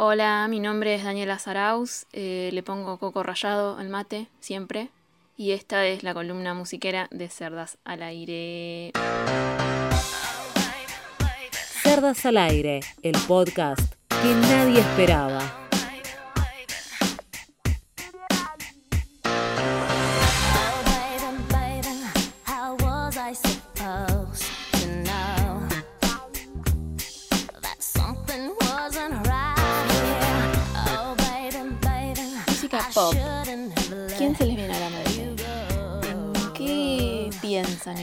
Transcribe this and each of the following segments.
Hola, mi nombre es Daniela Zaraus, eh, le pongo coco rallado al mate, siempre, y esta es la columna musiquera de Cerdas al Aire. Cerdas al Aire, el podcast que nadie esperaba.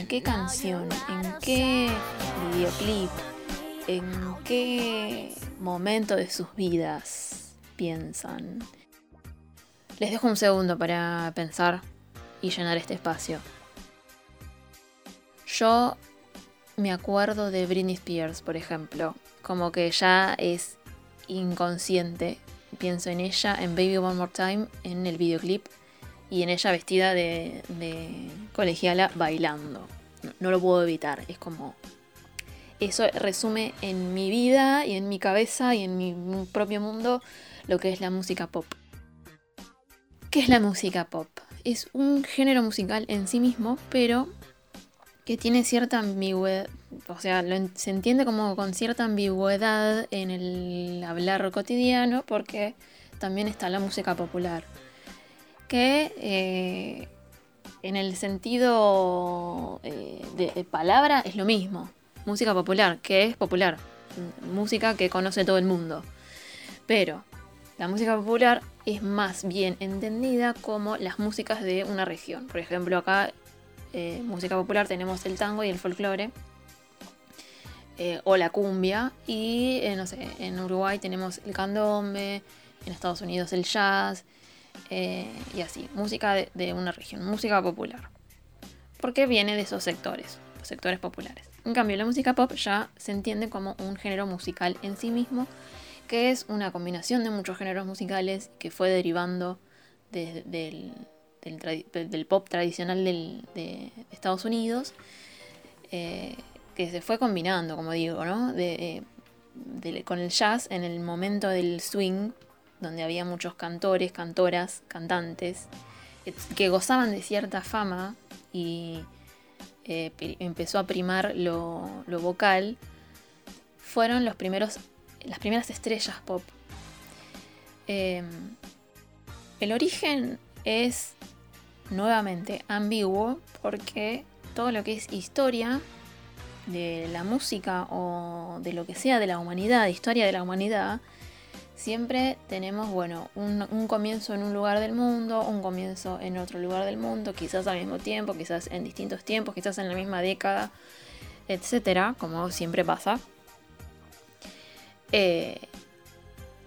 ¿En qué canción? ¿En qué videoclip? ¿En qué momento de sus vidas piensan? Les dejo un segundo para pensar y llenar este espacio. Yo me acuerdo de Britney Spears, por ejemplo, como que ya es inconsciente. Pienso en ella, en Baby One More Time, en el videoclip y en ella vestida de, colegiala bailando. No, lo puedo evitar, es como eso resume en mi vida y en mi cabeza y en mi propio mundo lo que es la música pop. ¿Qué es la música pop? Es un género musical en sí mismo, pero que tiene cierta ambigüedad, o sea, se entiende como con cierta ambigüedad en el hablar cotidiano, porque también está la música popular, que eh, en el sentido eh, de, palabra es lo mismo. Música popular, que es popular, música que conoce todo el mundo. Pero la música popular es más bien entendida como las músicas de una región. Por ejemplo, acá eh, música popular tenemos el tango y el folclore. eh, o la cumbia. Y no sé, en Uruguay tenemos el candombe. En Estados Unidos el jazz. Eh, y así. Música de, de una región. Música popular. Porque viene de esos sectores. Los sectores populares. En cambio, la música pop ya se entiende como un género musical en sí mismo. Que es una combinación de muchos géneros musicales que fue derivando de- del, del, tradi- del pop tradicional del- de Estados Unidos, eh, que se fue combinando, como digo, ¿no? De, eh, de- con el jazz en el momento del swing, donde había muchos cantores, cantoras, cantantes, que, gozaban de cierta fama y eh, empezó a primar lo, lo vocal, fueron los primeros, las primeras estrellas pop. Eh, el origen es nuevamente ambiguo porque todo lo que es historia de la música o de lo que sea de la humanidad, historia de la humanidad, siempre tenemos, bueno, un, comienzo en un lugar del mundo, un comienzo en otro lugar del mundo, quizás al mismo tiempo, quizás en distintos tiempos, quizás en la misma década, etcétera, como siempre pasa. Eh,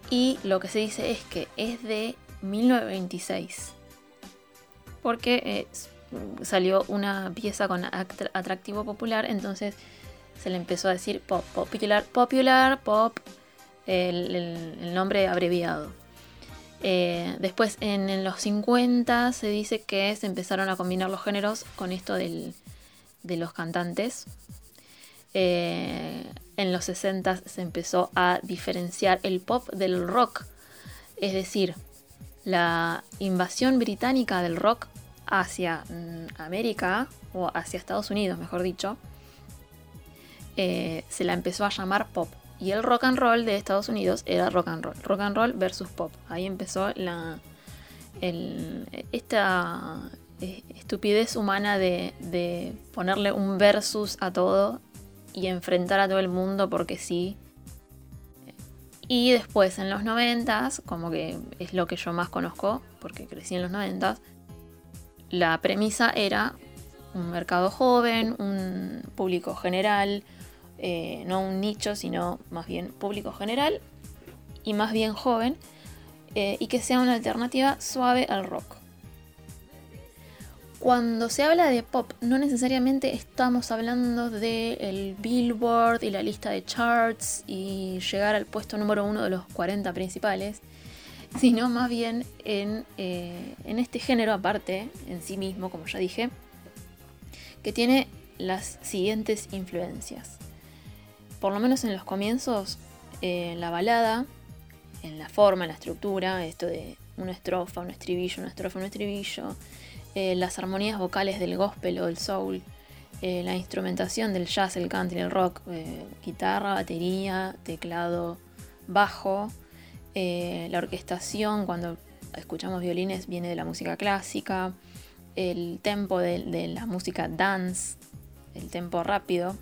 y lo que se dice es que es de 1926. Porque eh, salió una pieza con act- atractivo popular, entonces se le empezó a decir pop, popular, popular, pop, el, nombre abreviado. Eh, después en, en los 50 se dice que se empezaron a combinar los géneros con esto del- de los cantantes. Eh, en los 60 se empezó a diferenciar el pop del rock. Es decir, la invasión británica del rock hacia mm, América, o hacia Estados Unidos, mejor dicho, eh, se la empezó a llamar pop. Y el rock and roll de Estados Unidos era rock and roll. Rock and roll versus pop. Ahí empezó la, esta eh, estupidez humana de, de ponerle un versus a todo y enfrentar a todo el mundo porque sí. Y después en los noventas, como que es lo que yo más conozco, porque crecí en los noventas, la premisa era un mercado joven, un público general, eh, no un nicho, sino más bien público general y más bien joven, eh, y que sea una alternativa suave al rock. Cuando se habla de pop, no necesariamente estamos hablando del Billboard y la lista de charts y llegar al puesto número uno de los 40 principales, sino más bien en, eh, en este género aparte, en sí mismo, como ya dije, que tiene las siguientes influencias. Por lo menos en los comienzos, eh, la balada en la forma, en la estructura, esto de una estrofa, un estribillo, una estrofa, un estribillo, eh, las armonías vocales del gospel o del soul, eh, la instrumentación del jazz, el country, el rock, eh, guitarra, batería, teclado, bajo, la orquestación cuando escuchamos violines viene de la música clásica, el tempo de la música dance, el tempo rápido,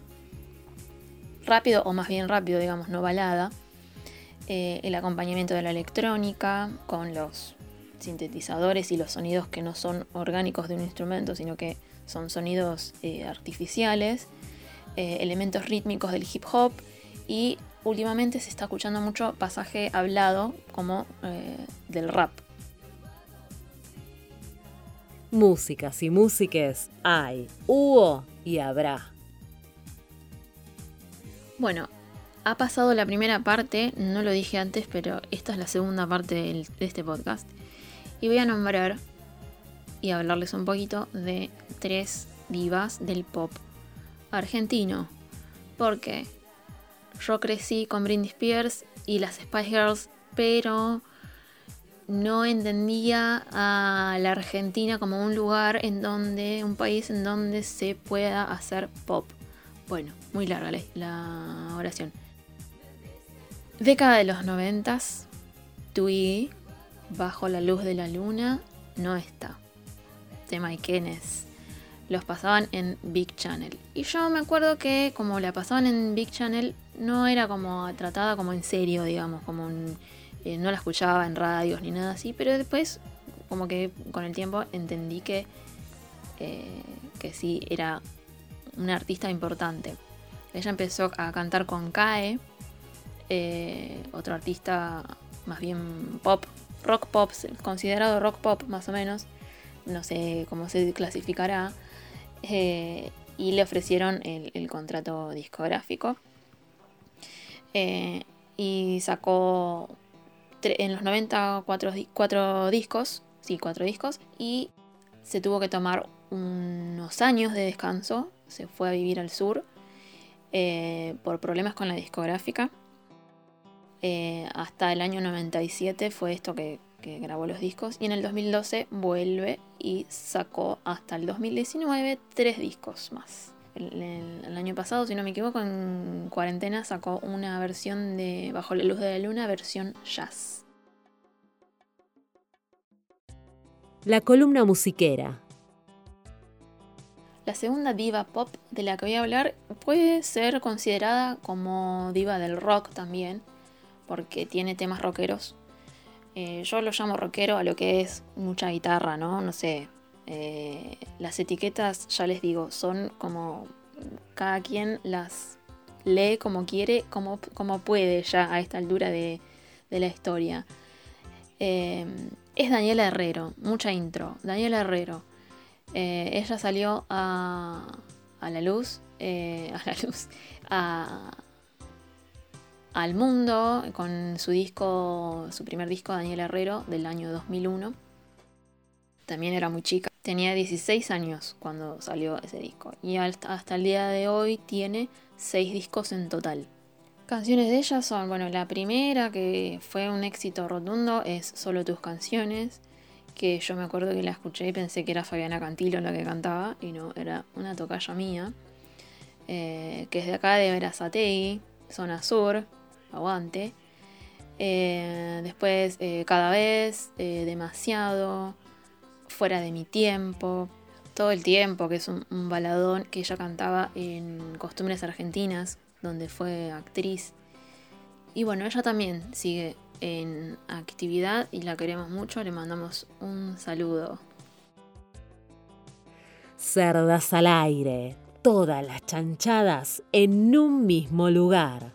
rápido o más bien rápido, digamos, no balada. Eh, el acompañamiento de la electrónica con los sintetizadores y los sonidos que no son orgánicos de un instrumento, sino que son sonidos eh, artificiales, eh, elementos rítmicos del hip hop y últimamente se está escuchando mucho pasaje hablado como del rap. Músicas y músiques hay, hubo y habrá. Bueno, ha pasado la primera parte, no lo dije antes, pero esta es la segunda parte de este podcast. Y voy a nombrar y hablarles un poquito de tres divas del pop argentino. Porque yo crecí con Britney Spears y las Spice Girls, pero no entendía a la Argentina como un lugar en donde, un país en donde se pueda hacer pop. Bueno, muy larga la, oración. Década de los noventas, Twiggy, Bajo la luz de la luna, no está. Tema Ikenes. Los pasaban en Big Channel. Y yo me acuerdo que como la pasaban en Big Channel, no era como tratada como en serio, digamos, como eh, no la escuchaba en radios ni nada así, pero después como que con el tiempo entendí que, eh, que sí era una artista importante. Ella empezó a cantar con Kae, eh, otro artista más bien pop, rock pop, considerado rock pop más o menos, no sé cómo se clasificará, eh, y le ofrecieron el, contrato discográfico. Eh, y sacó en los 90 cuatro, discos, sí, cuatro discos, y se tuvo que tomar unos años de descanso se fue a vivir al sur eh, por problemas con la discográfica. Eh, hasta el año 97 fue esto que, grabó los discos y en el 2012 vuelve y sacó hasta el 2019 tres discos más. El, año pasado, si no me equivoco, en cuarentena sacó una versión de Bajo la luz de la luna, versión jazz. La columna musiquera la segunda diva pop de la que voy a hablar puede ser considerada como diva del rock también, porque tiene temas rockeros. Eh, yo lo llamo rockero a lo que es mucha guitarra, ¿no? No sé. Eh, las etiquetas, ya les digo, son como cada quien las lee como quiere, como, como puede ya a esta altura de, la historia. Eh, es Daniela Herrero, mucha intro. Daniela Herrero. Eh, ella salió a, la luz, eh, a la luz, al mundo con su disco, su primer disco, Daniel Herrero, del año 2001. También era muy chica, tenía 16 años cuando salió ese disco y hasta, hasta el día de hoy tiene 6 discos en total. Canciones de ella son, bueno, la primera que fue un éxito rotundo es Solo tus canciones, que yo me acuerdo que la escuché y pensé que era Fabiana Cantilo la que cantaba, y no, era una tocaya mía, eh, que es de acá de Verazategui, zona sur, aguante. Eh, después, eh, cada vez, demasiado, fuera de mi tiempo, todo el tiempo, que es un, un baladón que ella cantaba en Costumbres Argentinas, donde fue actriz. Y bueno, ella también sigue en actividad y la queremos mucho, le mandamos un saludo. Cerdas al aire, todas las chanchadas en un mismo lugar.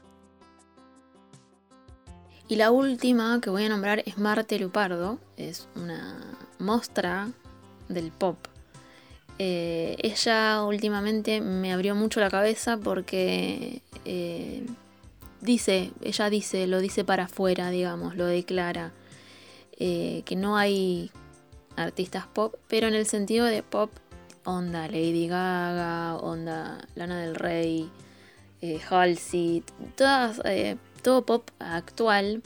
Y la última que voy a nombrar es Marte Lupardo, es una mostra del pop. Eh, ella últimamente me abrió mucho la cabeza porque eh, dice, ella dice, lo dice para afuera, digamos, lo declara, eh, que no hay artistas pop, pero en el sentido de pop, onda Lady Gaga, onda Lana del Rey, eh, Halsey, eh, todo pop actual,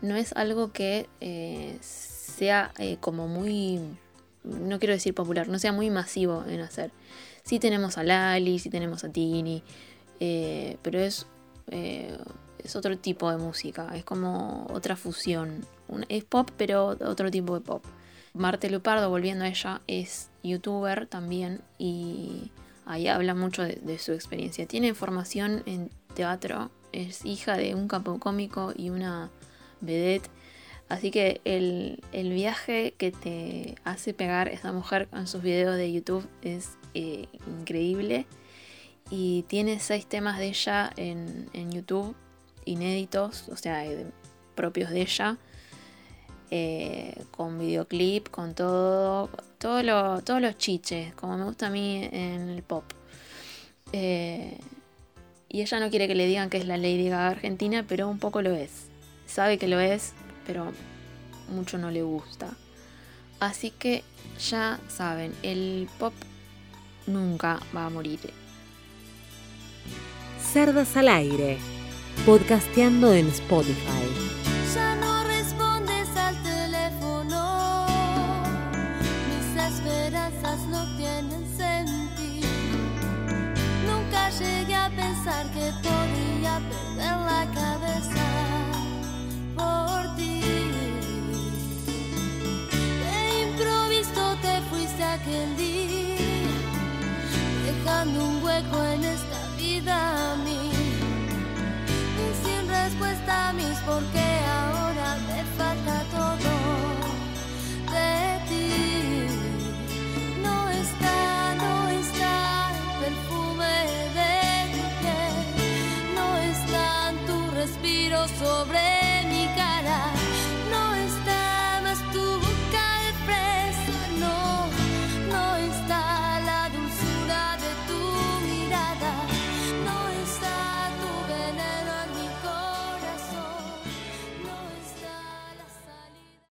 no es algo que sea como muy, no quiero decir popular, no sea muy masivo en hacer. Sí tenemos a Lali, sí tenemos a Tini, pero es, es otro tipo de música, es como otra fusión. es pop, pero otro tipo de pop. Marte Lupardo, volviendo a ella, es youtuber también y ahí habla mucho de, su experiencia. Tiene formación en teatro, es hija de un capo cómico y una vedette. Así que el, viaje que te hace pegar esta mujer con sus videos de YouTube es eh, increíble. Y tiene seis temas de ella en, YouTube, inéditos, o sea, eh, propios de ella. Eh, con videoclip, con todo, todo lo, todos los chiches, como me gusta a mí en el pop. y ella no quiere que le digan que es la Lady Gaga argentina, pero un poco lo es sabe que lo es, pero mucho no le gusta. Así que ya saben, el pop nunca va a morir. Cerdas al aire, podcasteando en Spotify. Ya no respondes al teléfono, mis esperanzas no tienen sentido. Nunca llegué a pensar que podía perder la cabeza. aquel día, dejando un hueco en esta vida mí. Y sin respuesta a mis por qué ahora me falta todo de ti. No está, no está el perfume de tu piel, no está tu respiro sobre